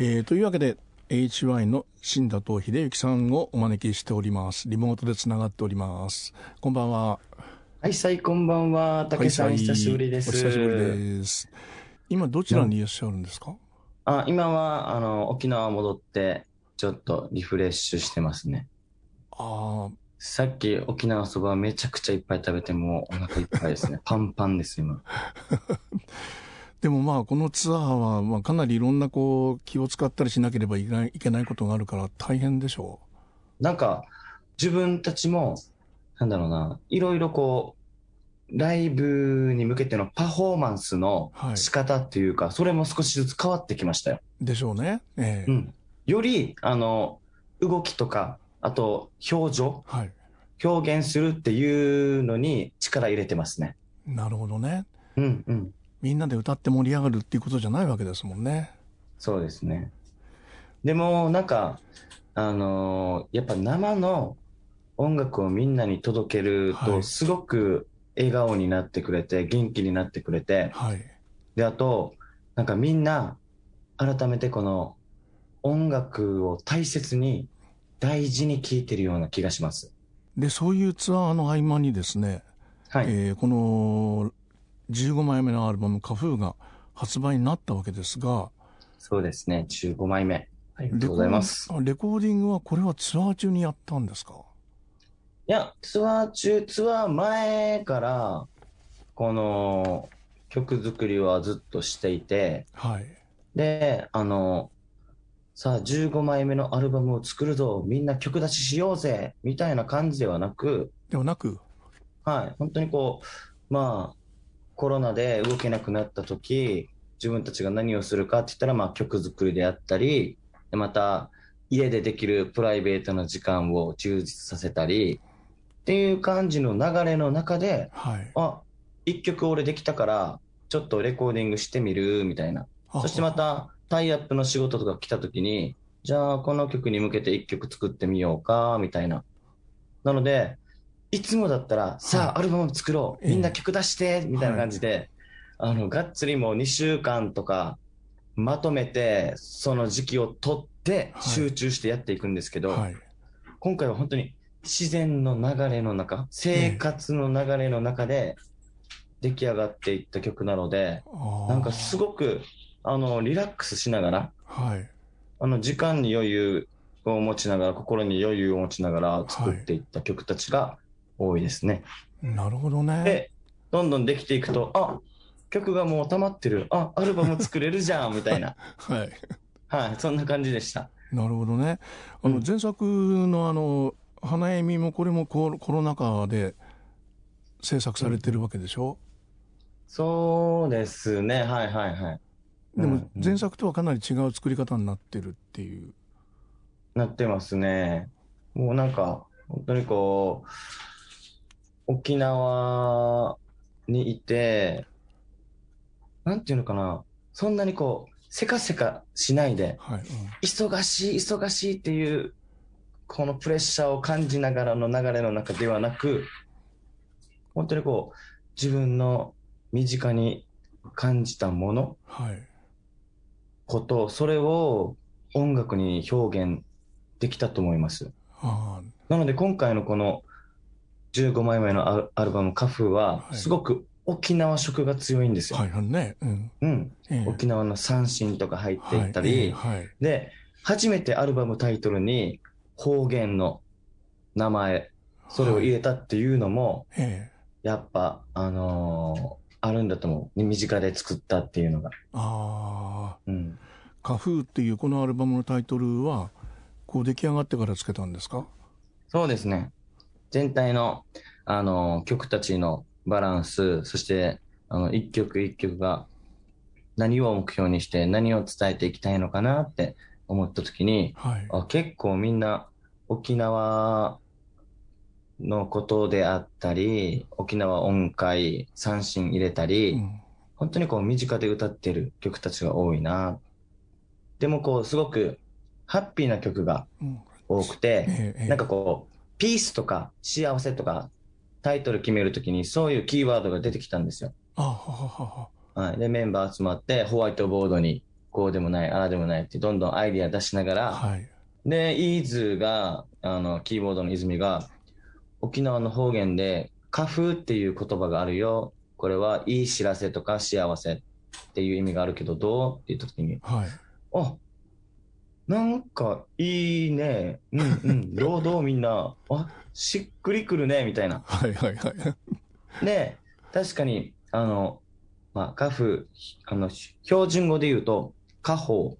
えー、というわけで HY の新田藤秀幸さんをお招きしておりますリモートでつながっておりますこんばんははい、さい、こんばんは。竹さん、久しぶりです。お久しぶりです。今、どちらにいらっしゃるんですか、あ、今は、あの、沖縄戻って、ちょっとリフレッシュしてますね。ああ、さっき沖縄そばめちゃくちゃいっぱい食べて、もうお腹いっぱいですね。パンパンです、今。でもまあ、このツアーは、まあ、かなりいろんなこう、気を使ったりしなければいけないいけないことがあるから大変でしょなんか、自分たちも、なんだろうな、いろいろこう、ライブに向けてのパフォーマンスのはい仕方っていうか、それも少しずつ変わってきましたよ。う。でしょうね。ええうん。より、あの、動きとか、あと、表情、はい。表現するっていうのに力入れてますね。なるほどね。うんうん。みんなで歌って盛り上がるっていうことじゃないわけですもんね。そうですね。でも、なんか、あのーやっぱ生の音楽をみんなに届けると、はいすごく笑顔になってくれて、元気になってくれて、はい。で、あと、なんかみんな、改めてこの音楽を大切に、大事に聴いてるような気がします。で、そういうツアーの合間にですね、はい。えーこの15枚目のアルバム「花風が発売になったわけですが。そうですね。15枚目。ありがとうございます。レコーディングはこれはツアー中にやったんですか？いや、ツアー中、ツアー前から、この曲作りはずっとしていて、はい。で、あの、さあ15枚目のアルバムを作るぞ、みんな曲出ししようぜ、みたいな感じではなく、ではなく？はい、本当にこう、まあ、コロナで動けなくなった時、自分たちが何をするかって言ったら、まあ曲作りであったり、でまた、家でできるプライベートな時間を充実させたり、っていう感じの流れの中で、はいあ、一曲俺できたから、ちょっとレコーディングしてみる、みたいな。あそしてまた、タイアップの仕事とか来た時に、じゃあこの曲に向けて一曲作ってみようか、みたいな。なので、いつもだったら、さあアルバム作ろう、ええ。みんな曲出して、みたいな感じで、あの、がっつりもう2週間とか、まとめて、その時期を取って、はい。集中してやっていくんですけど、はい。今回は本当に自然の流れの中、生活の流れの中で出来上がっていった曲なので、なんかすごく、あの、リラックスしながら、はい。あの、時間に余裕を持ちながら、心に余裕を持ちながら作っていった曲たちが多いですね。なるほどねで、どんどんできていくと、あ、曲がもう溜まってる。あ、アルバム作れるじゃん、みたいな。はいはい、そんな感じでした。なるほどねあのうん前作のあの花恵美もこれもコロナ禍で制作されてるわけでしょ、そうですね、はいはいはい。でもうんうん前作とはかなり違う作り方になってるっていうなってますね。もうなんか、本当にこう、沖縄にいて、なんていうのかな、そんなにこう、せかせかしないで、はい、うん。忙しい、忙しいっていう、このプレッシャーを感じながらの流れの中ではなく、本当にこう、自分の身近に感じたもの、はい。こと、それを音楽に表現できたと思います。あなので今回のこの15枚目のアルアルバム「カフははい。すごく沖縄色が強いんですよ。あはいはいね。うん。うん、ええ。沖縄の三振とか入っていったり、はい。で初めてアルバムタイトルに方言の名前それを入れたっていうのも、ええ。やっぱあのーあるんだと思う。身近で作ったっていうのが。ああうん「花風」っていうこのアルバムのタイトルはこう出来上がってからつけたんですか？そうですね。全体の、あの、曲たちのバランス、そして、あの、一曲一曲が何を目標にして何を伝えていきたいのかなって思った時に、はい。あ結構みんな沖縄のことであったり、沖縄音階、三振入れたり、うん。本当にこう身近で歌ってる曲たちが多いな。でもこう、すごくハッピーな曲がうん。多くて、ええええ。なんかこう、ピースとか幸せとかタイトル決めるときにそういうキーワードが出てきたんですよ。あはい。で、メンバー集まってホワイトボードにここうでもない、ああでもないってどんどんアイディア出しながら、はい。で、イーズが、あの、キーボードの泉が、沖縄の方言で、花風っていう言葉があるよ。これはいい知らせとか幸せっていう意味があるけど、どうって言った時に、はい。あ、なんかいいね。うんうん。どうどうみんな。あ、しっくりくるね。みたいな。はいはいはい。で、確かに、あの、まあ、花風、あの、標準語で言うと、花宝。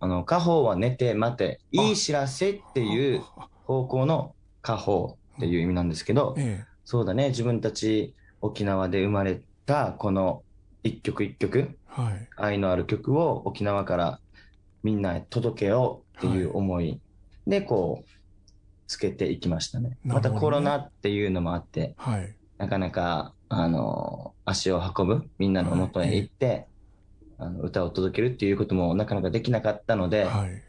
あの、花宝は寝て待て、いい知らせっていう方向の花宝っていう意味なんですけど、えそうだね、自分たち沖縄で生まれたこの一曲一曲、え。はい。愛のある曲を沖縄からみんなへ届けようっていう思いで、こう、つけていきましたね。ねまたコロナっていうのもあって、はい。なかなか、あの、足を運ぶ、みんなの元へ行って、あの歌を届けるっていうこともなかなかできなかったので、はい。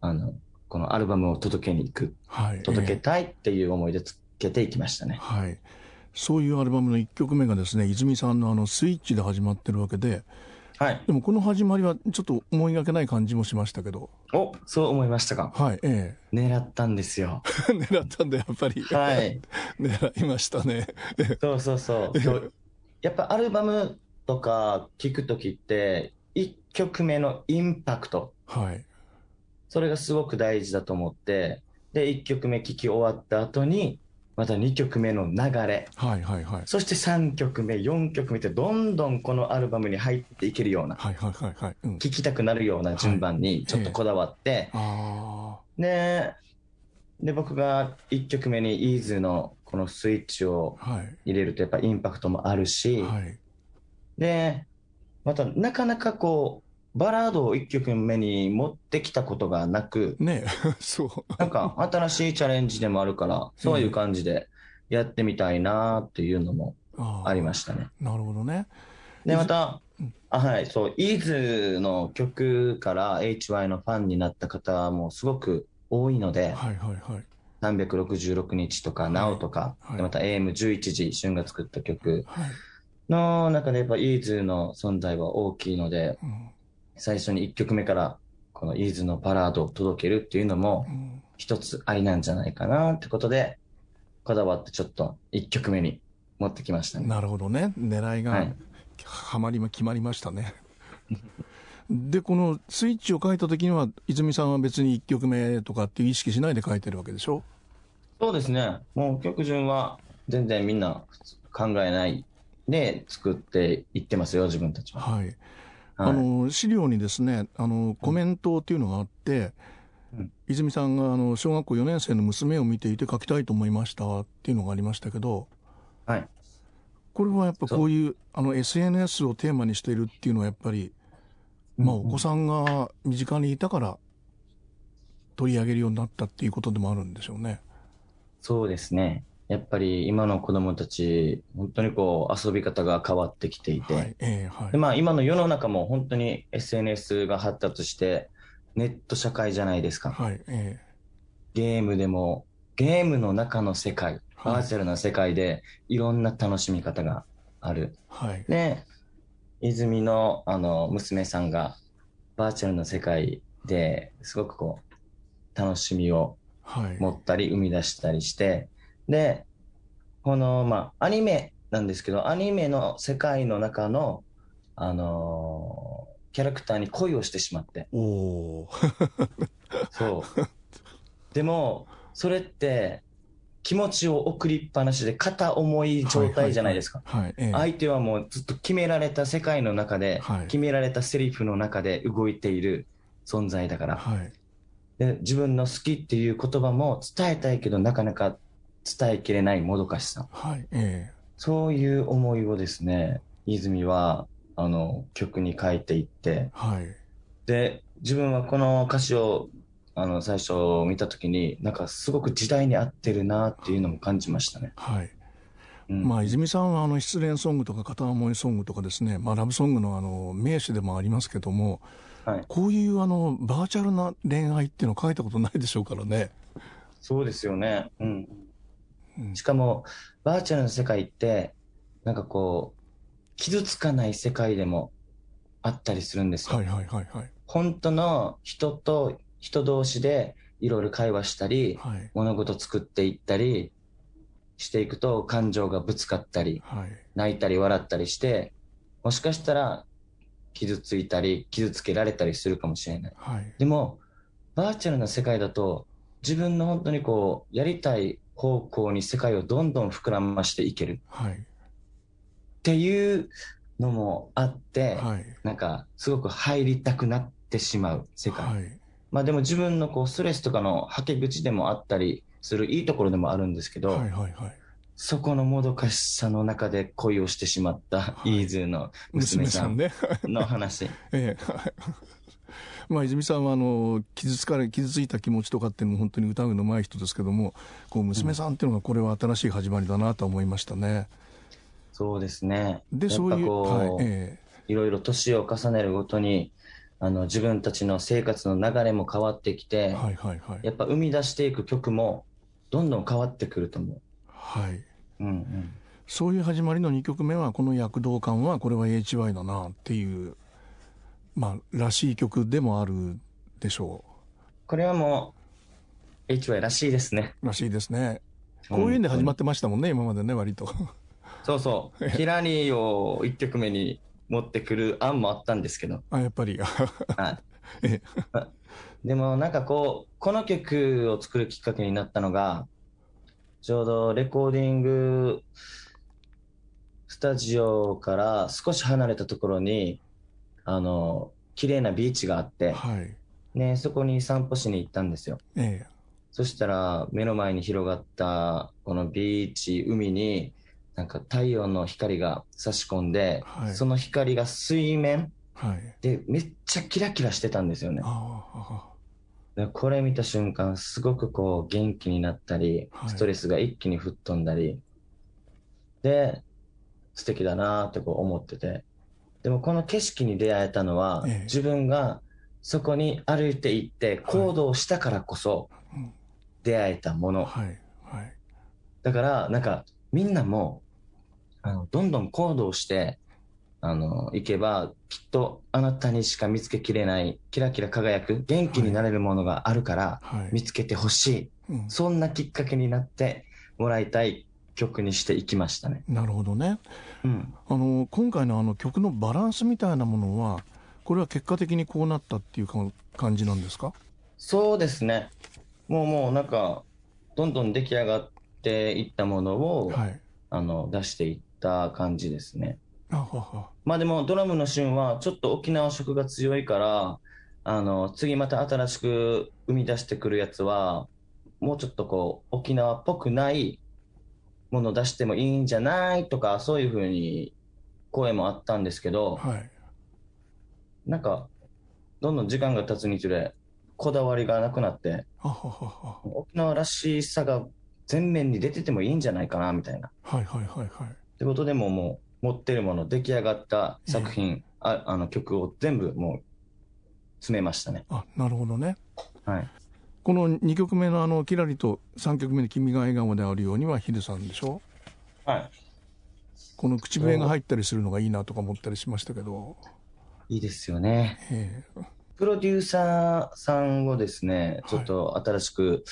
あの、このアルバムを届けに行く、はい。届けえたいっていう思いでつけていきましたえね。はい。そういうアルバムの1曲目がですね、泉さんのあのスイッチで始まってるわけで、はい。でもこの始まりはちょっと思いがけない感じもしましたけど、お、そう思いましたか。はい、え狙ったんですよ。え 狙ったんでやっぱり、はい。狙いましたね。そうそうそう。やっぱアルバムとか聴くときって、1曲目のインパクト、はい。それがすごく大事だと思って、で、1曲目聴き終わった後に、また2曲目の流れ、はいはいはい。そして3曲目、4曲目ってどんどんこのアルバムに入っていけるような、はいはいはいはい。うん。聴きたくなるような順番にちょっとこだわって、あで、で、僕が1曲目にイーズのこのスイッチを。入れるとやっぱインパクトもあるし、はい。で、またなかなかこう、バラードを1曲目に持ってきたことがなく、ねえ、そう。なんか新しいチャレンジでもあるから、そういう感じでやってみたいなっていうのもあありましたね。なるほどね。で、またうん、あはい、そう、イーズの曲から HY のファンになった方もすごく多いので、はいはいはい。366日とか、はい NOW とか、はいでまた AM11 時、旬が作った曲はい。の中でやっぱイーズの存在は大きいので、うん最初に1曲目からこのイーズのバラードを届けるっていうのもうん一つありなんじゃないかなってことで、こだわってちょっと1曲目に持ってきましたね。なるほどね。狙いがはいはまりま、決まりましたね。で、このスイッチを書いた時には、泉さんは別に1曲目とかっていう意識しないで書いてるわけでしょ？そうですね。もう曲順は全然みんな考えないで作っていってますよ、自分たちは。はい。はいあの資料にですねあのコメントっていうのがあって、うん泉さんがあの小学校4年生の娘を見ていて書きたいと思いましたっていうのがありましたけどはい。これはやっぱこういうあの SNS をテーマにしているっていうのはやっぱり、まあ、お子さんが身近にいたから取り上げるようになったっていうことでもあるんでしょうね。そうですね。やっぱり今の子供たち、本当にこう遊び方が変わってきていて、はいええはい。でまあ今の世の中も本当に SNS が発達して、ネット社会じゃないですか。はいえゲームでも、ゲームの中の世界、はい。バーチャルな世界でいろんな楽しみ方がある。えはい。で、泉のあの娘さんがバーチャルな世界ですごくこう楽しみをはい。持ったり生み出したりして、で、このまあアニメなんですけど、アニメの世界の中のあのーキャラクターに恋をしてしまって、おおー。そう。でも、それって気持ちを送りっぱなしで片思い状態じゃないですか。はい、ええ。相手はもうずっと決められた世界の中で、はい。決められたセリフの中で動いている存在だから、はい。で自分の好きっていう言葉も伝えたいけどなかなか伝えきれないもどかしさ。はいえそういう思いをですね、泉はあの曲に書いていってえ、はいで、自分はこの歌詞をあの最初見たときに、なんかすごく時代に合ってるなっていうのも感じましたね。はいうんまあ、泉さんはあの失恋ソングとか片思いソングとかですね、まあ、ラブソングのあの名手でもありますけども、はいこういうあのバーチャルな恋愛っていうのを書いたことないでしょうからね。そうですよね。うん。うんしかも、バーチャルの世界って、なんかこう、傷つかない世界でも、あったりするんですよ。はいはいはいはい。本当の人と人同士でいろいろ会話したり、はい。物事作っていったりしていくと感情がぶつかったり、はい。泣いたり笑ったりして、もしかしたら傷ついたり、傷つけられたりするかもしれない。はい。でも、バーチャルな世界だと、自分の本当にこう、やりたい方向に世界をどんどん膨らましていけるはい。っていうのもあって、はい。なんか、すごく入りたくなってしまう世界。はい。まあでも自分のこう、ストレスとかのはけ口でもあったりするいいところでもあるんですけど、はいはいはい。そこのもどかしさの中で恋をしてしまったはいイーズーの娘さん。の話。ええ。まあ、泉さんはあの傷つかれ傷ついた気持ちとかっていうのも本当に歌うの上手い人ですけどもこう娘さんっていうのがこれは新しい始まりだなと思いましたね。そうですね。でそういう、はいえいろいろ年を重ねるごとに、あの、自分たちの生活の流れも変わってきえて、はいはいはいやっぱ生み出していく曲も、どんどん変わってくると思う。はい。うんうん。そういう始まりの2曲目はこの躍動感はこれは HY だなっていうまあらしい曲でもあるでしょこれはもう、HY らしいですね。うらしいですね。こういうんで始まってましたもんね、今までね割と。そうそう。ヒラリーを1曲目に持ってくる案もあったんですけど。あやっぱりはい。え でもなんかこう、この曲を作るきっかけになったのが、ちょうどレコーディングスタジオから少し離れたところに、あの、綺麗なビーチがあって、はい。ね、そこに散歩しに行ったんですよ。えそしたら目の前に広がったこのビーチ、海に、なんか太陽の光が差し込んで、はいその光が水面えはい。でめっちゃキラキラしてたんですよね。これ見た瞬間、すごくこう元気になったりは、いストレスが一気に吹っ飛んだり、で、素敵だなってこう思ってて。でもこの景色に出会えたのは、ええ。自分がそこに歩いて行って行動したからこそうん。出会えたもの。はいはい。だから、なんかみんなも、あの、どんどん行動して、あの、行けば、きっとあなたにしか見つけきれない、キラキラ輝く、元気になれるものがあるから、はい。見つけてほしい。うん。そんなきっかけになってもらいたい曲にしていきましたね。なるほどね。うん。あの今回のあの曲のバランスみたいなものはこれは結果的にこうなったっていうか感じなんですか？そうですね。もうもうなんか、どんどん出来上がっていったものを、はい。あの、出していった感じですね。あはは。まあでもドラムの旬はちょっと沖縄色が強いから、あの、次また新しく生み出してくるやつは、もうちょっとこう、沖縄っぽくないものを出してもいいんじゃないとか、そういうふうに声もあったんですけど、はい。なんか、どんどん時間が経つにつれ、こだわりがなくなって、あははは。沖縄らしさが前面に出ててもいいんじゃないかな、みたいな。っはいはいはいはい。てことでもうもう、持ってるもの、出来上がった作品、ああの曲を全部もう、詰めましたね。あなるほどね。はい。この2曲目のあの「キラリ」と3曲目に「君が笑顔であるように」はヒデさんでしょ？はい。この口笛が入ったりするのがいいなとか思ったりしましたけど、いいですよね。ええ。プロデューサーさんをですね、はいちょっと新しく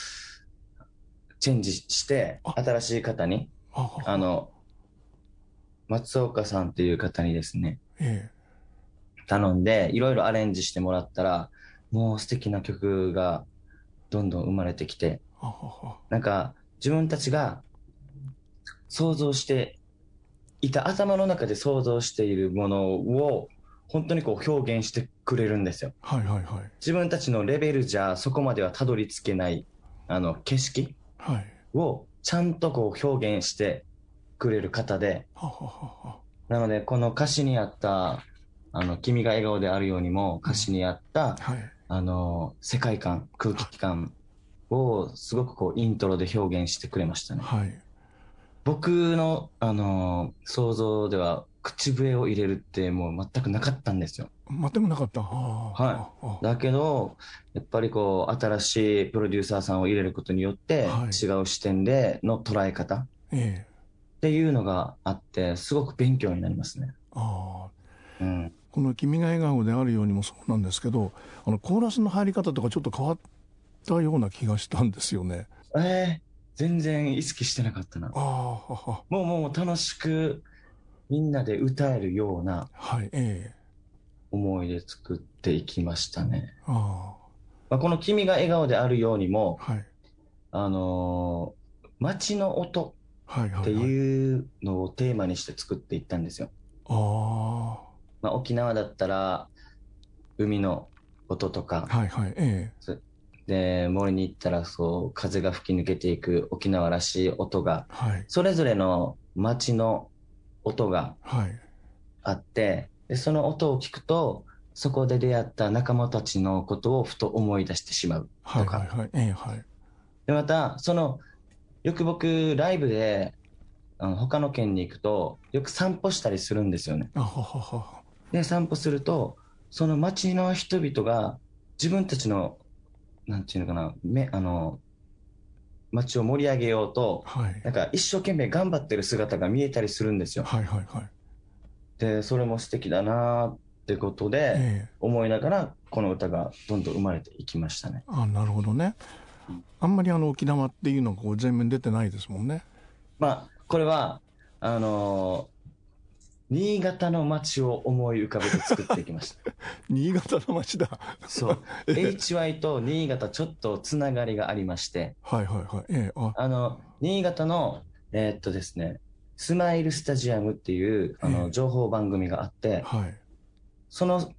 チェンジして、あ。新しい方に、あ。はあの、松岡さんっていう方にですね、え。頼んで、いろいろアレンジしてもらったら、もう素敵な曲がどんどん生まれてきて、なんか自分たちが想像していた頭の中で想像しているものを本当にこう表現してくれるんですよ。はいはいはい。自分たちのレベルじゃそこまではたどり着けないあの景色はい。をちゃんとこう表現してくれる方で、はははは。なのでこの歌詞にあったあの君が笑顔であるようにも歌詞にあったはいあの世界観空気感をすごくこうイントロで表現してくれましたね。はい僕の、あのー想像では口笛を入れるってもう全くなかったんですよ。全くなかったははいだけど、やっぱりこう、新しいプロデューサーさんを入れることによって、はい違う視点での捉え方っええていうのがあって、すごく勉強になりますね。ああうん。この「君が笑顔であるように」もそうなんですけどあのコーラスの入り方とかちょっと変わったような気がしたんですよね。えー、全然意識してなかったな。ああははもうもう楽しくみんなで歌えるような思い出作っていきましたね。あまあ、この「君が笑顔であるようにも」あはいあのー街の音ってはいはいはいいうのをテーマにして作っていったんですよ。あまあ、沖縄だったら海の音とか。あ、はいはいえで森に行ったらそう風が吹き抜けていく沖縄らしい音がえはい。それぞれの街の音がはい。あってでその音を聞くとそこで出会った仲間たちのことをふと思い出してしまうはいとか、はいはいええはい。でまたそのよく僕ライブであの他の県に行くとよく散歩したりするんですよね。あはははで散歩するとその街の人々が自分たちのなんていうのかなめあの街を盛り上げようとはい。なんか一生懸命頑張ってる姿が見えたりするんですよ。はいはいはい。でそれも素敵だなーってことでええ。思いながらこの歌がどんどん生まれていきましたね。あなるほどね。あんまりあの沖縄っていうのがこう全面出てないですもんね。まあこれはあのー新潟の街を思い浮かべて作っていきました。新潟の町だ。そう。HY と新潟ちょっとつながりがありまして。はいはいはい。ええ。あ。あの新潟のえーっとですねスマイルスタジアムっていうあええ。の情報番組があってはい。その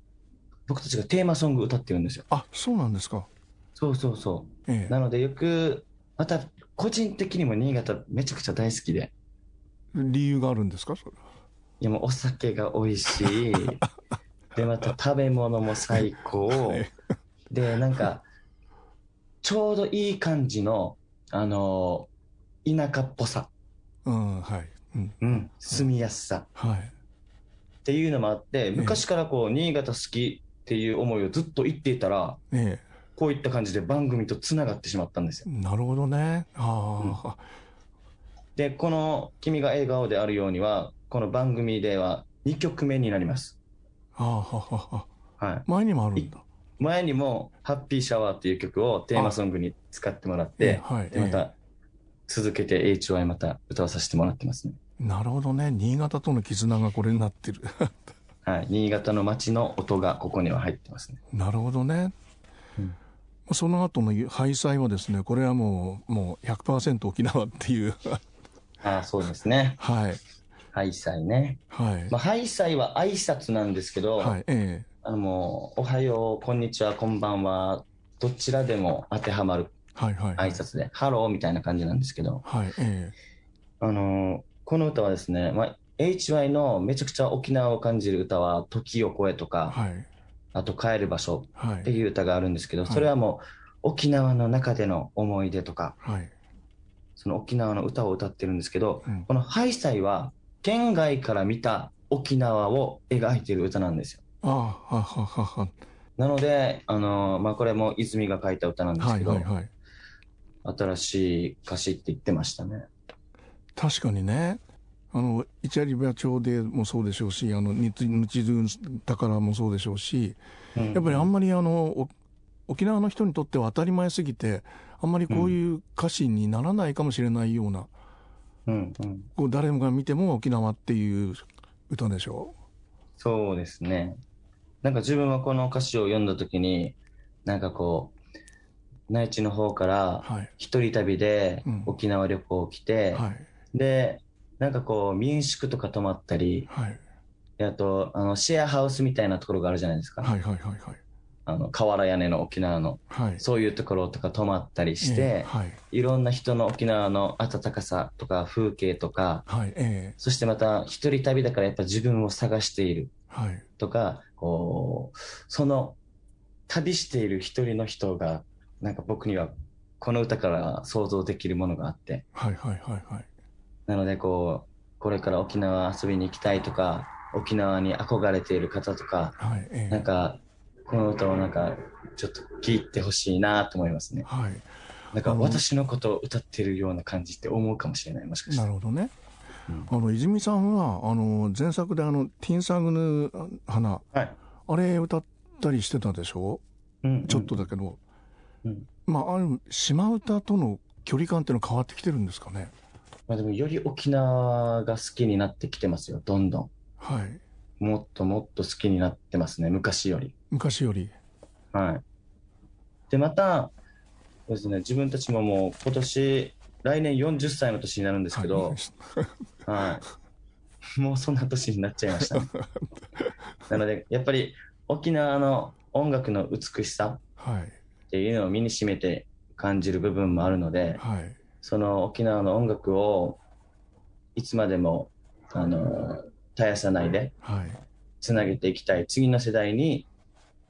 僕たちがテーマソング歌ってるんですよ。あそうなんですか。そうそうそう。ええ。なのでよくまた個人的にも新潟めちゃくちゃ大好きで。理由があるんですか？それいやもうお酒が美味しい。でまた食べ物も最高。はい。でなんかちょうどいい感じのあの田舎っぽさ、うんはい。うん。うん、住みやすさ。はい。っていうのもあって昔からこう新潟好きっていう思いをずっと言っていたらえこういった感じで番組とつながってしまったんですよ。えなるほどね。あでこの「君が笑顔であるようには」この番組では2曲目になります。あああはは。い。前にもあるんだ。前にも「ハッピーシャワー」っていう曲をテーマソングに使ってもらっええてはいえでまた続けて HY また歌わさせてもらってますね。えなるほどね。新潟との絆がこれになってる。はい。新潟の街の音がここには入ってますね。なるほどね、うん。その後のハイサイはですねこれはもうもう100%沖縄っていう。ああそうですね。はいハイサイね。はい、まあハイサイは挨拶なんですけど、はいえあのもうおはようこんにちはこんばんはどちらでも当てはまるえはいはいはい。挨拶で、ハローみたいな感じなんですけど。はいえあのーこの歌はですね、まあ、HY のめちゃくちゃ沖縄を感じる歌は「時を越え」とえか、はい。あと「帰る場所」はい。っていう歌があるんですけど、はい。それはもう沖縄の中での思い出とかはい。その沖縄の歌を歌ってるんですけど、うん。この「ハイサイ」は県外から見た沖縄を描いてる歌なんですよ。ああはははは。なので、あのーまあ、これも泉が書いた歌なんですはけど、いはいはい。新しい歌詞って言ってましたね。確かにね。あの一有部町でもそうでしょうしあの日日宝もそうでしょうしうん。やっぱりあんまりあのお沖縄の人にとっては当たり前すぎてあんまりこういう歌詞にならないかもしれないような、うんうん。こう誰もが見ても沖縄っていう歌でしょ？そうですね。なんか自分はこの歌詞を読んだ時に、なんかこう、内地の方からはい。一人旅でうん。沖縄旅行来て、はい。で、なんかこう民宿とか泊まったり、はい。であとあのシェアハウスみたいなところがあるじゃないですか。はいはいはいはいあの瓦屋根の沖縄の、はい。そういうところとか泊まったりして、ええはい。いろんな人の沖縄の温かさとか風景とか、はいええ。そしてまた一人旅だからやっぱ自分を探している。はい。とか、こう、その旅している一人の人が、なんか僕にはこの歌から想像できるものがあって、はいはいはいはい。なのでこう、これから沖縄遊びに行きたいとか、沖縄に憧れている方とか、はいええ。なんか、この歌をなんか、ちょっと聴いてほしいなと思いますね。はいなんか私のことを歌ってるような感じって思うかもしれない、もしかして。なるほどねあの泉さんはあの前作であの「ティンサグヌ花はい。」あれ歌ったりしてたでしょ、うんちょっとだけど、うんまあある島唄との距離感っていうのは変わってきてるんですかね？まあ、でもより沖縄が好きになってきてますよ、どんどん。はいもっともっと好きになってますね、昔より。昔よりはい。で、また、そうですね、自分たちももう今年、来年40歳の年になるんですけど、はい。もうそんな年になっちゃいましたね。なので、やっぱり沖縄の音楽の美しさはいっていうのを身にしめて感じる部分もあるので、はいその沖縄の音楽をいつまでも、あの、絶やさないではいつなげていきたい。次の世代に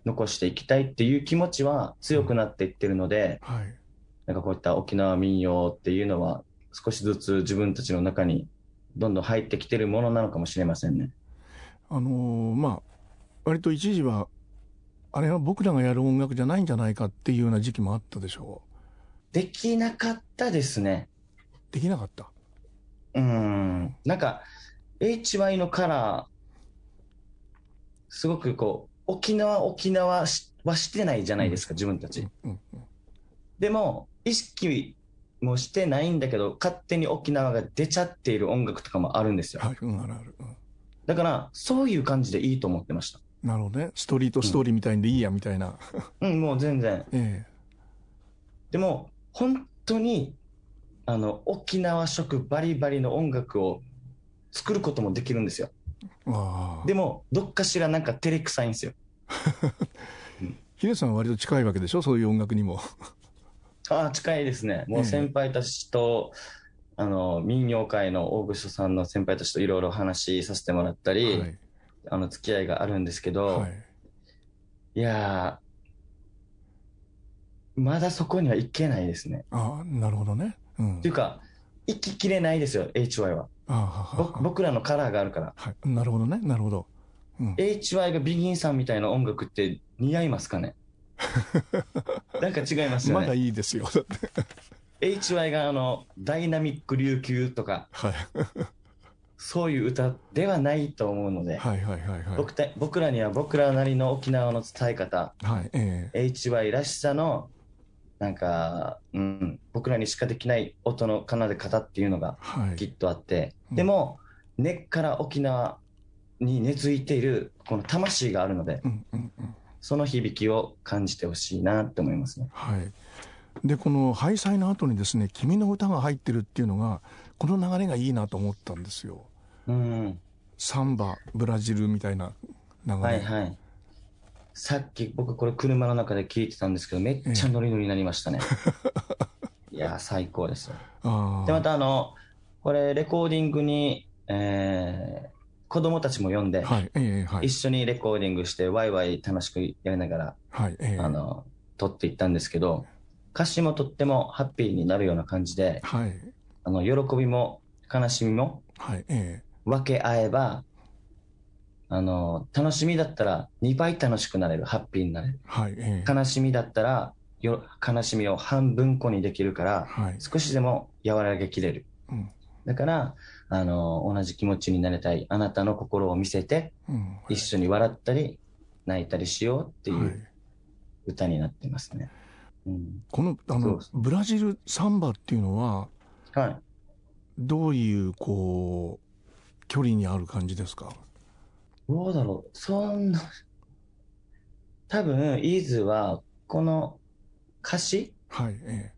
残していきたいっていう気持ちは強くなっていってるので、はいなんかこういった沖縄民謡っていうのは少しずつ自分たちの中にどんどん入ってきてるものなのかもしれませんね。あのーまあ割と一時はあれは僕らがやる音楽じゃないんじゃないかっていうような時期もあったでしょできなかったですね。うできなかった？うん。なんか HY のカラー、すごくこう、沖縄沖縄しはしてないじゃないですか、自分たち。でも、意識もしてないんだけど、勝手に沖縄が出ちゃっている音楽とかもあるんですよ。はいうんあるある、うんだから、そういう感じでいいと思ってました。なるほどねストリートストーリーみたいんでいいやみたいな、うん、もう全然。えでも、本当に、あの、沖縄色バリバリの音楽を作ることもできるんですよ。えああでも、どっかしらなんか照れくさいんですよ。ヒデさんは割と近いわけでしょ？そういう音楽にも ああ、近いですね。もう先輩たちと、あの、民謡界の大御所さんの先輩たちといろいろ話させてもらったり、はいあの、付き合いがあるんですけど、はいいやー、まだそこには行けないですね。ああなるほどねうんっていうか、行ききれないですよ、HY は。僕らのカラーがあるから。はい。なるほどね。なるほど、うん、HY がビギンさんみたいな音楽って似合いますかね？なんか違いますよまだね。いいですよ。だって。HY があの、ダイナミック琉球とか、はい。そういう歌ではないと思うので、はいはいはいはい。僕た僕らには僕らなりの沖縄の伝え方、はいええ。HY らしさの、なんか、うん、僕らにしかできない音の奏で方っていうのがはいきっとあって、うんでも、根っから沖縄に根付いている、この魂があるので、うんうんうんその響きを感じてほしいなって思いますね。はいでこの廃災の後にですね「君の歌」が入ってるっていうのがこの流れがいいなと思ったんですようん。サンバブラジルみたいな流れ、はいはい。さっき僕これ車の中で聞いてたんですけど、めっちゃノリノリになりましたね。いやー、最高ですよ。で、またあの、これレコーディングに、えー、子供たちも呼んで、はいええはい。一緒にレコーディングしてワイワイ楽しくやりながら、はいええ。あの、撮っていったんですけど、歌詞もとってもハッピーになるような感じで、はい。あの、喜びも悲しみもはいえ。分け合えば、あの、楽しみだったら2倍楽しくなれる、ハッピーになれる。えはいええ悲しみだったらよ、悲しみを半分個にできるから、はい少しでも和らげきれる。うんだから、あの、同じ気持ちになりたい、あなたの心を見せて、うん一緒に笑ったり、泣いたりしようっていはう歌になってますね。うん。このあのブラジルサンバっていうのははい。どういうこう距離にある感じですか？どうだろう。そんな、多分、イーズは、この歌詞？はいえ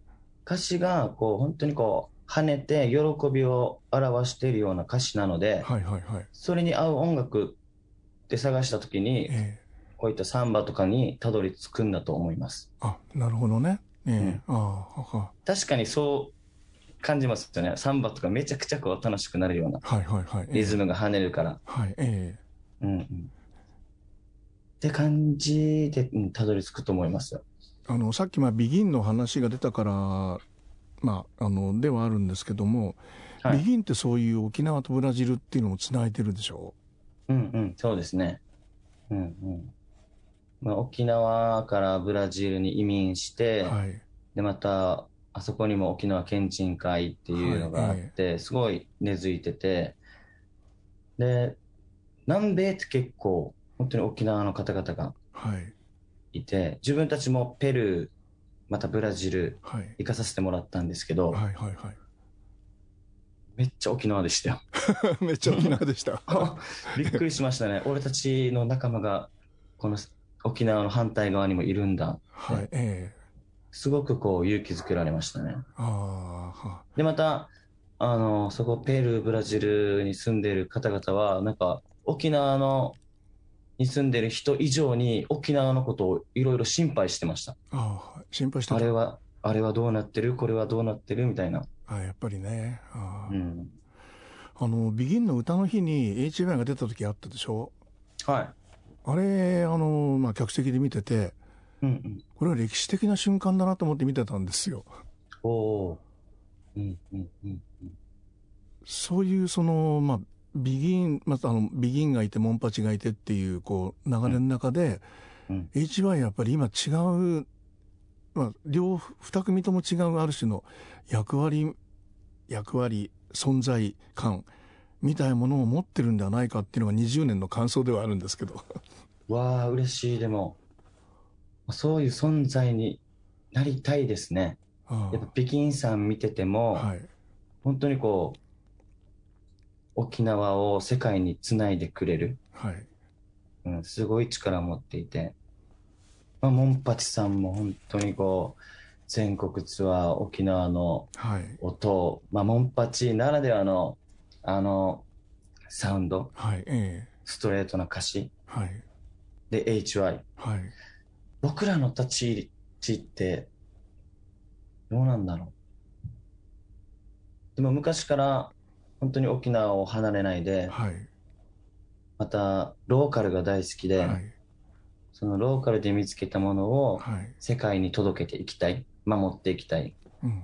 歌詞が、こう、本当にこう、跳ねて、喜びを表しているような歌詞なのえで、はいはいはい。それに合う音楽って探したときに、ええ。こういったサンバとかにたどり着くんだと思います。あなるほどね。ええ。ああは。確かにそう感じますよね。サンバとかめちゃくちゃこう楽しくなるようなはいはいはい。ええ。リズムが跳ねるから。はいええうんうん。って感じで、うん、たどり着くと思いますよ。あのさっきまあビギンの話が出たからまああのではあるんですけども、はいビギンってそういう沖縄とブラジルっていうのをつないでるでしょ？うんうん、そうですね。うんうん。まあ、沖縄からブラジルに移民して、はいで、またあそこにも沖縄県人会っていうのがあって、すごい根付いてて、で、南米って結構、本当に沖縄の方々がはい。いて、自分たちもペルー、またブラジルはい。行かさせてもらったんですけど、はいはいはい。めっちゃ沖縄でしたよ。めっちゃ沖縄でした。びっくりしましたね。俺たちの仲間が、この沖縄の反対側にもいるんだ。はい。ええすごくこう勇気づけられましたね。あで、また、あの、そこ、ペルー、ブラジルに住んでる方々は、なんか、沖縄の、に住んでる人以上に沖縄のことをいろいろ心配してました。ああ、心配してたあれは、あれはどうなってる？これはどうなってる？みたいな。あやっぱりね。ああうん。あの、ビギンの歌の日に HY が出た時あったでしょ？はあれ、あの、まあ、客席で見てて、い。うんうん。これは歴史的な瞬間だなと思って見てたんですよ。おおー。うんうんうんうん。そういうその、まあ、ビギン、またあの、ビギンがいて、モンパチがいてっていう、こう、流れの中で、うん HY やっぱり今違う、まあ、両、二組とも違うある種の役割、役割、存在感、みたいなものを持ってるんではないかっていうのが20年の感想ではあるんですけど。わあ、嬉しい。でも、そういう存在になりたいですね。あやっぱ、北京さん見ててあも、はい。本当にこう、沖縄を世界につないでくれる、はい。うん、すごい力を持っていて、まあ、モンパチさんも本当にこう、全国ツアー、沖縄のはい。音、まあ、モンパチならではの、あの、サウンド、はい。ええストレートな歌詞、はい。で、HY。はい。僕らの立ち位置って、どうなんだろう。でも昔から本当に沖縄を離れないで、はい。またローカルが大好きで、はい。そのローカルで見つけたものをはい。世界に届けていきたい、守っていきたい。うん。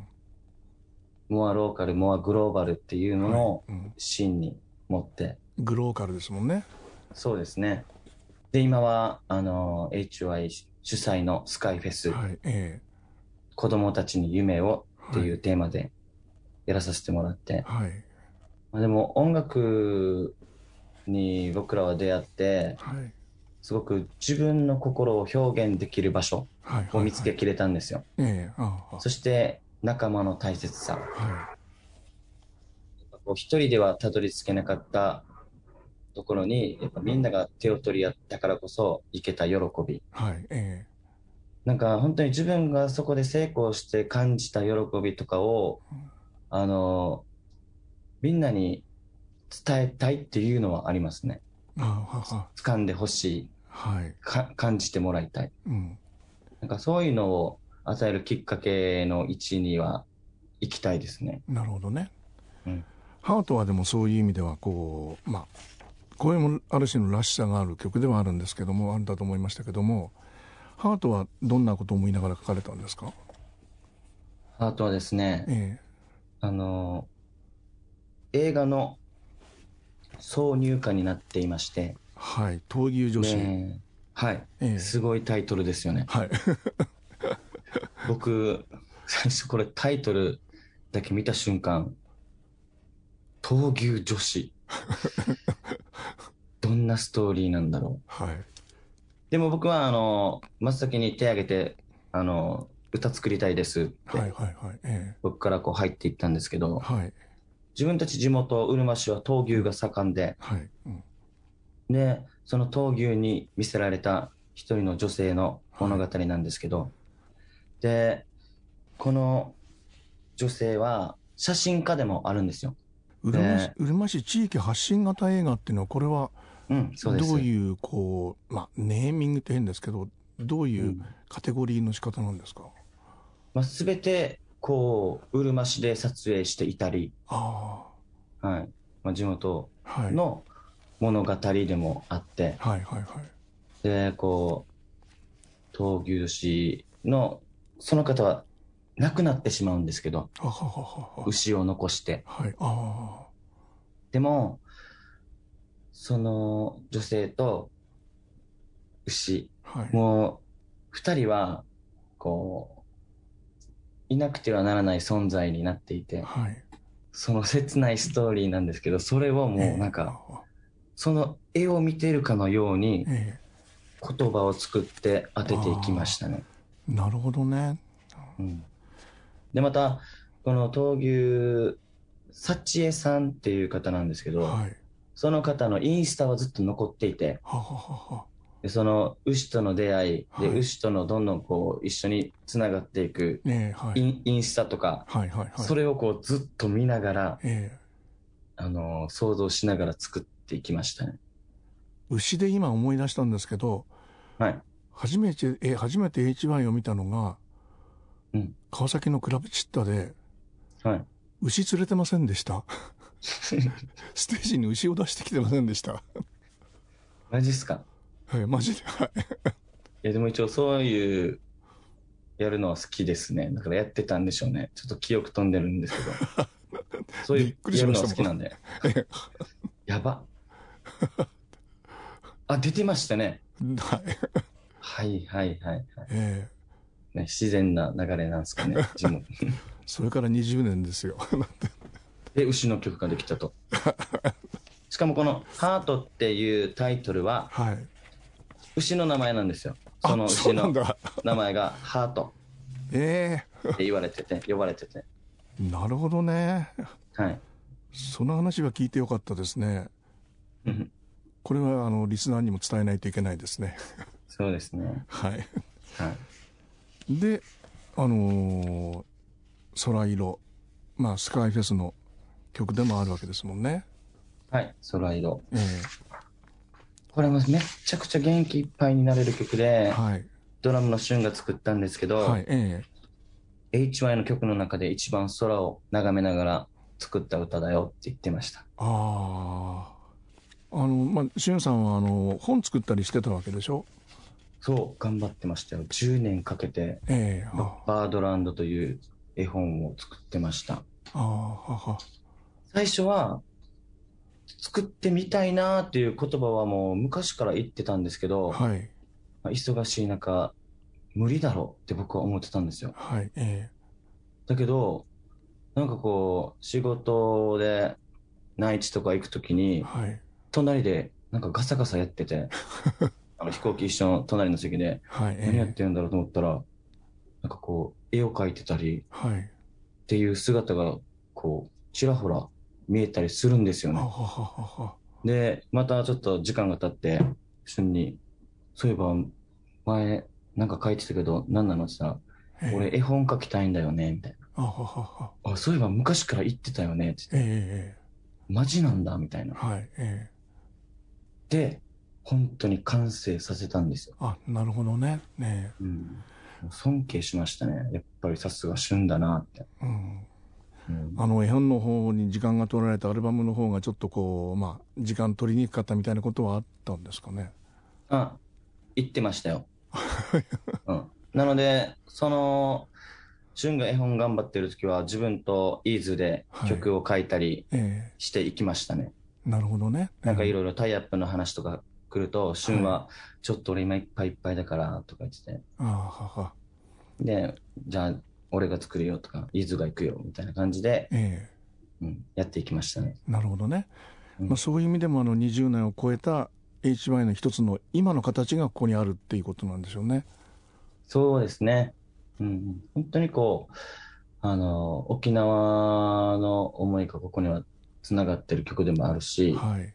モアローカル、モアグローバルっていうのをはいうん芯に持って、グローカルですもんね。そうですね。で、今は、あの、HY 主催のスカイフェス、はい。え子供たちに夢をえっていうテーマでやらさせてもらって、はい。まあ、でも音楽に僕らは出会って、はい。すごく自分の心を表現できる場所はい。を見つけきれたんですよ。そして仲間の大切さ。はこう一人ではたどり着けなかったところに、やっぱみんなが手を取り合ったからこそ行けた喜び。い。はい。えなんか本当に自分がそこで成功して感じた喜びとかを、あの、みんなに伝えたいっていうのはありますね。えああ、はは。掴んでほしい。はい。か感じてもらいたい。うん。なんかそういうのを与えるきっかけの位置には行きたいですね。なるほどね。うんハートはでもそういう意味ではこうまあ声もある種のらしさがある曲ではあるんですけどもあるんだと思いましたけどもハートはどんなことを思いながら書かれたんですか？あとはですね、えあの、映画の挿入歌になっていまして、えはい闘牛女子、ねはい、ええ。すごいタイトルですよね。はい。僕、最 初これタイトルだけ見た瞬間、闘牛女子。どんなストーリーなんだろう。はい。でも僕は、あの、真っ先に手挙げて、あの、歌作りたいですって、はいはいはいえ僕からこう入っていったんですけえど、はい自分たち地元、うるま市は闘牛が盛んで、はい、うん、で、その闘牛に見せられた一人の女性の物語なんですけど、で、この女性は写真家でもあるんですよ。うるま市ねうるま市地域発信型映画っていうのはこれはうん、そうです。どういうこうまあネーミングって変ですけどどういううん。カテゴリーの仕方なんですか、まあ、全て、こう、うるま市で撮影していたり、あはい。まあ、地元の物語でもあって、はいはいはい。で、こう、闘牛士の、その方は亡くなってしまうんですけど、ははは牛を残して。はい。あでも、その女性と牛、あはい。もう、二人は、こう、いなくてはならない存在になっていて、はい。その切ないストーリーなんですけど、それをもうなんか、その絵を見てるかのようにえ言葉を作って当てていきましたね。えなるほどね。うん、で、また、この闘牛、幸恵さんっていう方なんですけど、はい。その方のインスタはずっと残っていて、はははは。でその牛との出会い、ではい牛とのどんどんこう一緒につながっていくねえ、はい。イン,、インスタとか、はいはいはい。それをこうずっと見ながら、ええあの想像しながら作っていきましたね。牛で今思い出したんですけど、はい。初めて、え、初めて HY を見たのが、うん川崎のクラブチッタで、はい。牛連れてませんでした。ステージに牛を出してきてませんでした。マジっすか？はい、マジで。はい。いや、でも一応そういう、やるのは好きですね。だからやってたんでしょうね。ちょっと記憶飛んでるんですけど。そういうやるのは好きなんで。やば。あ、出てましたね。はい。はいはいはい、はいええね。自然な流れなんですかね。自分 それから20年ですよ。で、牛の曲ができたと。しかもこの「ハートっていうタイトルははい。牛の名前なんですよ。その牛の。名前がハートえって言われてて、呼ばれてて。えなるほどね。はい。その話は聞いてよかったですね。うんこれはあのリスナーにも伝えないといけないですね。そうですね。はい。はい。で、あのー空色、まあスカイフェスの曲でもあるわけですもんね。はい。空色。えこれもめっちゃくちゃ元気いっぱいになれる曲でえ、はい。ドラムの旬が作ったんですけど、はい。え HY の曲の中で一番空を眺めながら作った歌だよって言ってました。えああ。あの、まあ、しゅんさんはあの本作ったりしてたわけでしょ？そう、頑張ってましたよ。10年かけて、ええあバードランドという絵本を作ってました。あはは。最初は、作ってみたいなっていう言葉はもう昔から言ってたんですけど、はい。まあ忙しい中、無理だろうって僕は思ってたんですよ。はい。えだけど、なんかこう、仕事で内地とか行くときえに、はい。隣でなんかガサガサやってて、あの飛行機一緒の隣の席で、はい。何やっええてるんだろうと思ったら、なんかこう、絵を描いてたりはい。っていう姿が、こう、ちらほら見えたりするんですよね。で、またちょっと時間が経って、旬に、そういえば、前、なんか書いてたけど、何なのって言ったええら、俺絵本描きたいんだよね、みたい。な。あ、そういえば昔から言ってたよね、って言って、えええマジなんだ、みたいえな。はい。ええで、本当に完成させたんですよ。あ、なるほどね。ねうん。尊敬しましたね。やっぱりさすが旬だなって。え。うん。うんあの絵本の方に時間が取られたアルバムの方がちょっとこう、まあ、時間取りにくかったみたいなことはあったんですかね？あ、言ってましたよ。うん。なので、その、旬が絵本頑張ってる時は自分とイーズで曲を書いたりえしていきましたね。えなるほどね。なんかいろろいろタイアップの話とか来ると、旬はちょっと俺今いっぱいいっぱいだからとか言ってて。はは。で、じゃあ俺が作るよとか、イーズが行くよみたいな感じで、えうん、やっていきましたね。えなるほどね。うんまあ、そういう意味でもあの20年を超えた HY の一つの今の形がここにあるっていうことなんでしょうね。そうですね。うん、本当にこう、あの、沖縄の思いがここにはつながってる曲でもあるし、はい。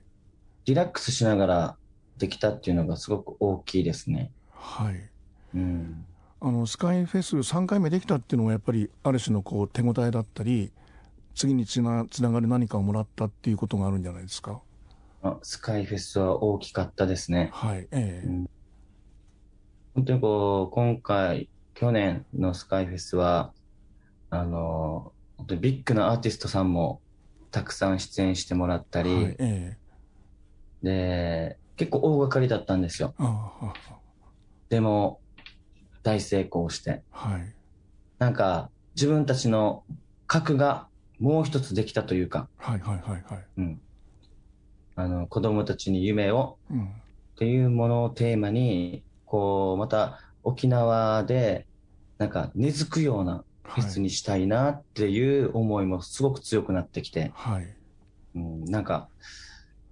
リラックスしながらできたっていうのがすごく大きいですね。はい。うん。あのスカイフェス3回目できたっていうのはやっぱりある種のこう手応えだったり次につなつながる何かをもらったっていうことがあるんじゃないですか？あスカイフェスは大きかったですね。はい。ええうん本当にこう、今回、去年のスカイフェスは、あの、本当にビッグなアーティストさんもたくさん出演してもらったり、はい。ええで、結構大掛かりだったんですよ。でも、大成功して、はい。なんか、自分たちの核がもう一つできたというか、はいはいはいはい。うん。あの、子供たちに夢をうん。っていうものをテーマに、こう、また沖縄で、なんか根付くようなフェスにしたいなっていう思いもすごく強くなってきて、はい。うん、なんか、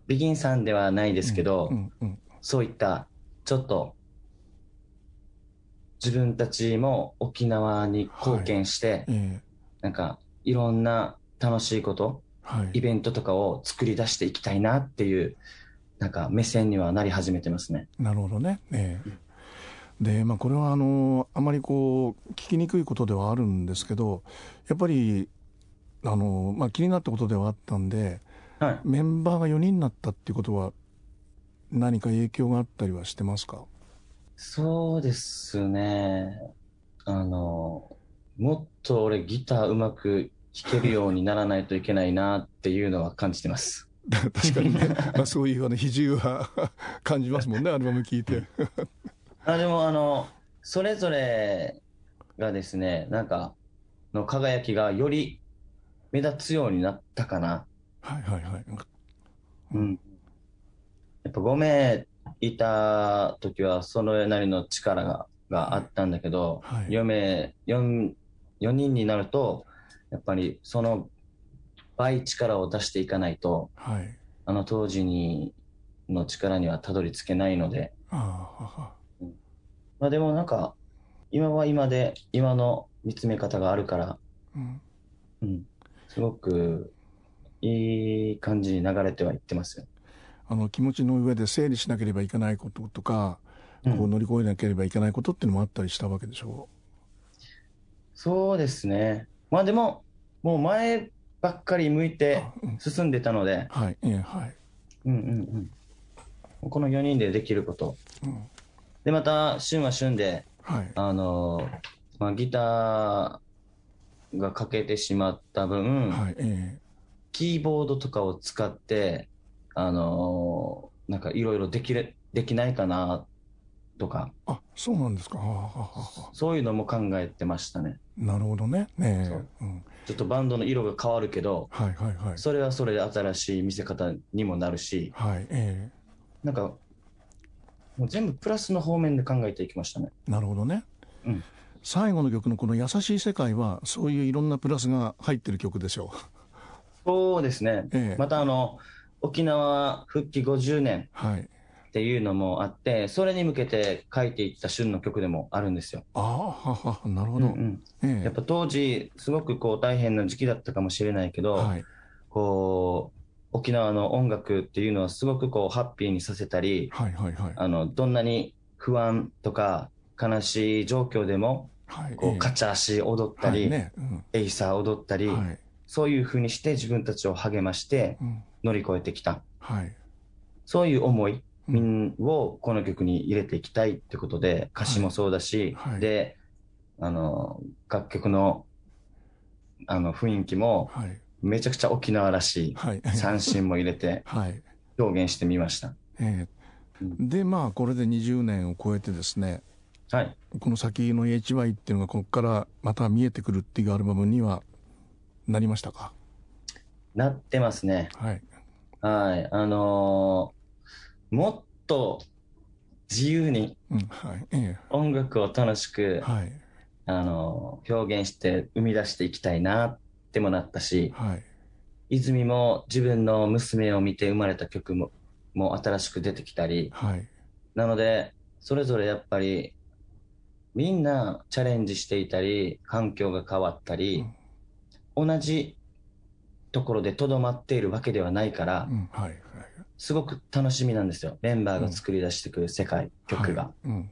ビギンさんではないですけど、うんうん。そういった、ちょっと、自分たちも沖縄に貢献して、ええなんか、いろんな楽しいこと、はい。イベントとかを作り出していきたいなっていう、なんか目線にはなり始めてますね。なるほどね。ええで、まあ、これはあのあまりこう聞きにくいことではあるんですけどやっぱりあの、まあ、気になったことではあったんではい。メンバーが4人になったっていうことは何か影響があったりはしてますか？そうですね。あの、もっと俺ギターうまく弾けるようにならないといけないなっていうのは感じてます。確かにね、まあ、そういうあの比重は感じますもんね アルバム聴いて。あでもあの、それぞれがですね、なんか、の輝きがより目立つようになったかな。はいはいはい。うん。やっぱ5名いた時はそのなりの力ががあったんだけど、はい。4名、4、4人になると、やっぱりその倍力を出していかないと、はい。あの当時にの力にはたどり着けないので、ああはは。まあでもなんか、今は今で、今の見つめ方があるから、うん。うん、すごくいい感じに流れてはいってますよ。あの気持ちの上で整理しなければいけないこととか、うんこう乗り越えなければいけないことっていうのもあったりしたわけでしょ？そうですね。まあでも、もう前ばっかり向いうて進んでたので、はい、ええはい。うんうんうん。この4人でできること。うんで、また、旬は旬で、はい。あのーまあ、ギターが欠けてしまった分、はい、えキーボードとかを使って、あのーなんかいろいろできれ、できないかな、とか、えあ、そうなんですか。そういうのも考えてましたね。あなるほどね。ねえ。うん。ちょっとバンドの色が変わるけど、はい、はい、はい。それはそれで新しい見せ方にもなるし、はい、えなんか、もう全部プラスの方面で考えていきましたね。えなるほどね。うん最後の曲のこの優しい世界は、そういういろんなプラスが入ってる曲でしょそうですね。ええまたあの、沖縄復帰50年う。はい。っていうのもあって、それに向けて書いていった旬の曲でもあるんですよ。ああ、はは、なるほど。うんうんええやっぱ当時、すごくこう大変な時期だったかもしれないけど、はい。こう、沖縄の音楽っていうのはすごくこうハッピーにさせたり、はい、はい、はい。あの、どんなに不安とか悲しい状況でも、はい。こう、ええカチャーシ踊ったり、はいね。うん。エイサー踊ったり、はい。そういう風にして自分たちを励ましてうん。乗り越えてきた。はい。そういう思いをこの曲に入れていきたいってことで、歌詞もそうだし、はいはいで、あの、楽曲の、あの、雰囲気もはい。めちゃくちゃ沖縄らしいはい。三振も入れて はい。表現してみました。ええうんで、まあ、これで20年を超えてですね、はい。この先の HY っていうのがここからまた見えてくるっていうアルバムにはなりましたか？なってますね。はい。はい。あのーもっと自由に音楽を楽しくえ、はい。あのー表現して生み出していきたいなってもなったし、はい。泉も自分の娘を見て生まれた曲もも新しく出てきたり、はい。なので、それぞれやっぱり、みんなチャレンジしていたり、環境が変わったり、同じところでとどまっているわけではないからう、ん。はい。はい。すごく楽しみなんですよ。メンバーが作り出してくる世界、曲が。はい。うん。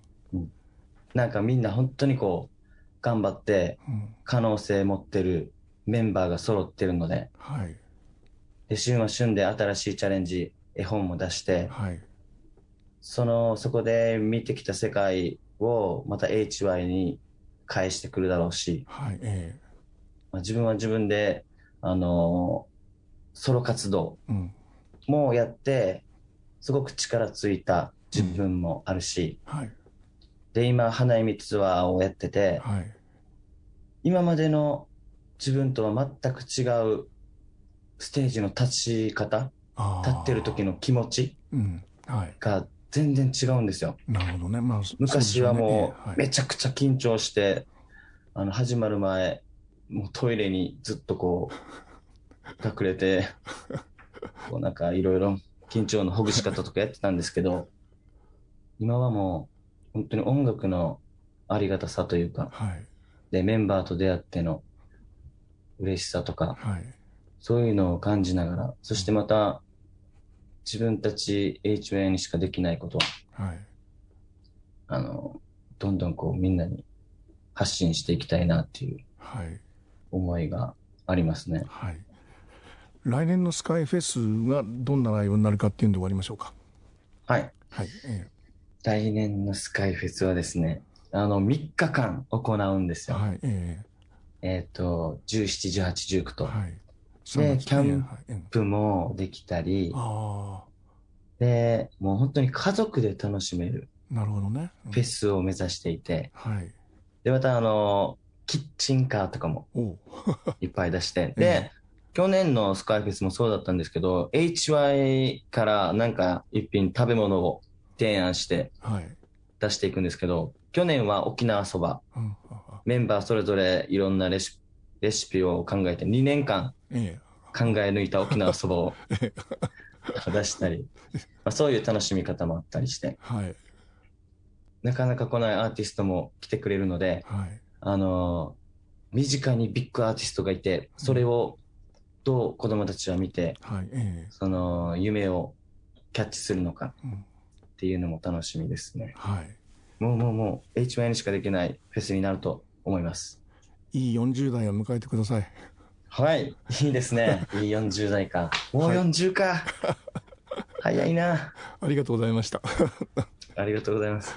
なんかみんな本当にこう、頑張ってうん。可能性持ってるメンバーが揃ってるので、はい。で、旬は旬で新しいチャレンジ、絵本も出して、はい。その、そこで見てきた世界をまた HY に返してくるだろうし、はい。えまあ、自分は自分で、あのーソロ活動。もやって、すごく力ついた自分もあるし、はい。で、今、花見ツアーをやってて、はい。今までの自分とは全く違うステージの立ち方。立ってる時の気持ち。が全然違うんですよ。なるほどね。まあ、そ昔はもうめちゃくちゃ緊張して、あの、始まる前、もうトイレにずっとこう、隠れて、こうなんかいろいろ緊張のほぐし方とかやってたんですけど、今はもう本当に音楽のありがたさというか、はい。で、メンバーと出会っての嬉しさとか、はい。そういうのを感じながら、そしてまた自分たち HY にしかできないことは、はい。あの、どんどんこうみんなに発信していきたいなっていうはい。思いがありますね。はい。来年のスカイフェスがどんな内容になるかっていうので終わりましょうか。はい。はい。え来年のスカイフェスはですね、あの、3日間行うんですよ。えはい。ええっ、と、17、18、19と。えはい。でキャンプもできたり、あで、もう本当に家族で楽しめるあ、なるほどね。うんフェスを目指していて、はい。で、またあの、キッチンカーとかも いっぱい出して、えで、去年のスカイフェスもそうだったんですけど、HY からなんか一品食べ物を提案してはい。出していくんですけど、去年は沖縄そば、うんメンバーそれぞれいろんなレシレシピを考えて2年間ええ。考え抜いた沖縄そばを 出したり、まあ、そういう楽しみ方もあったりして、はい。なかなか来ないアーティストも来てくれるので、はい。あのー身近にビッグアーティストがいて、それをどう子供たちは見て、はい。ええその夢をキャッチするのかうんっていうのも楽しみですね。はい。もうもうもう HY にしかできないフェスになると思います。いい40代を迎えてください。はい、いいですね。いい40代か。もうはい40か。早いな。ありがとうございました。ありがとうございます。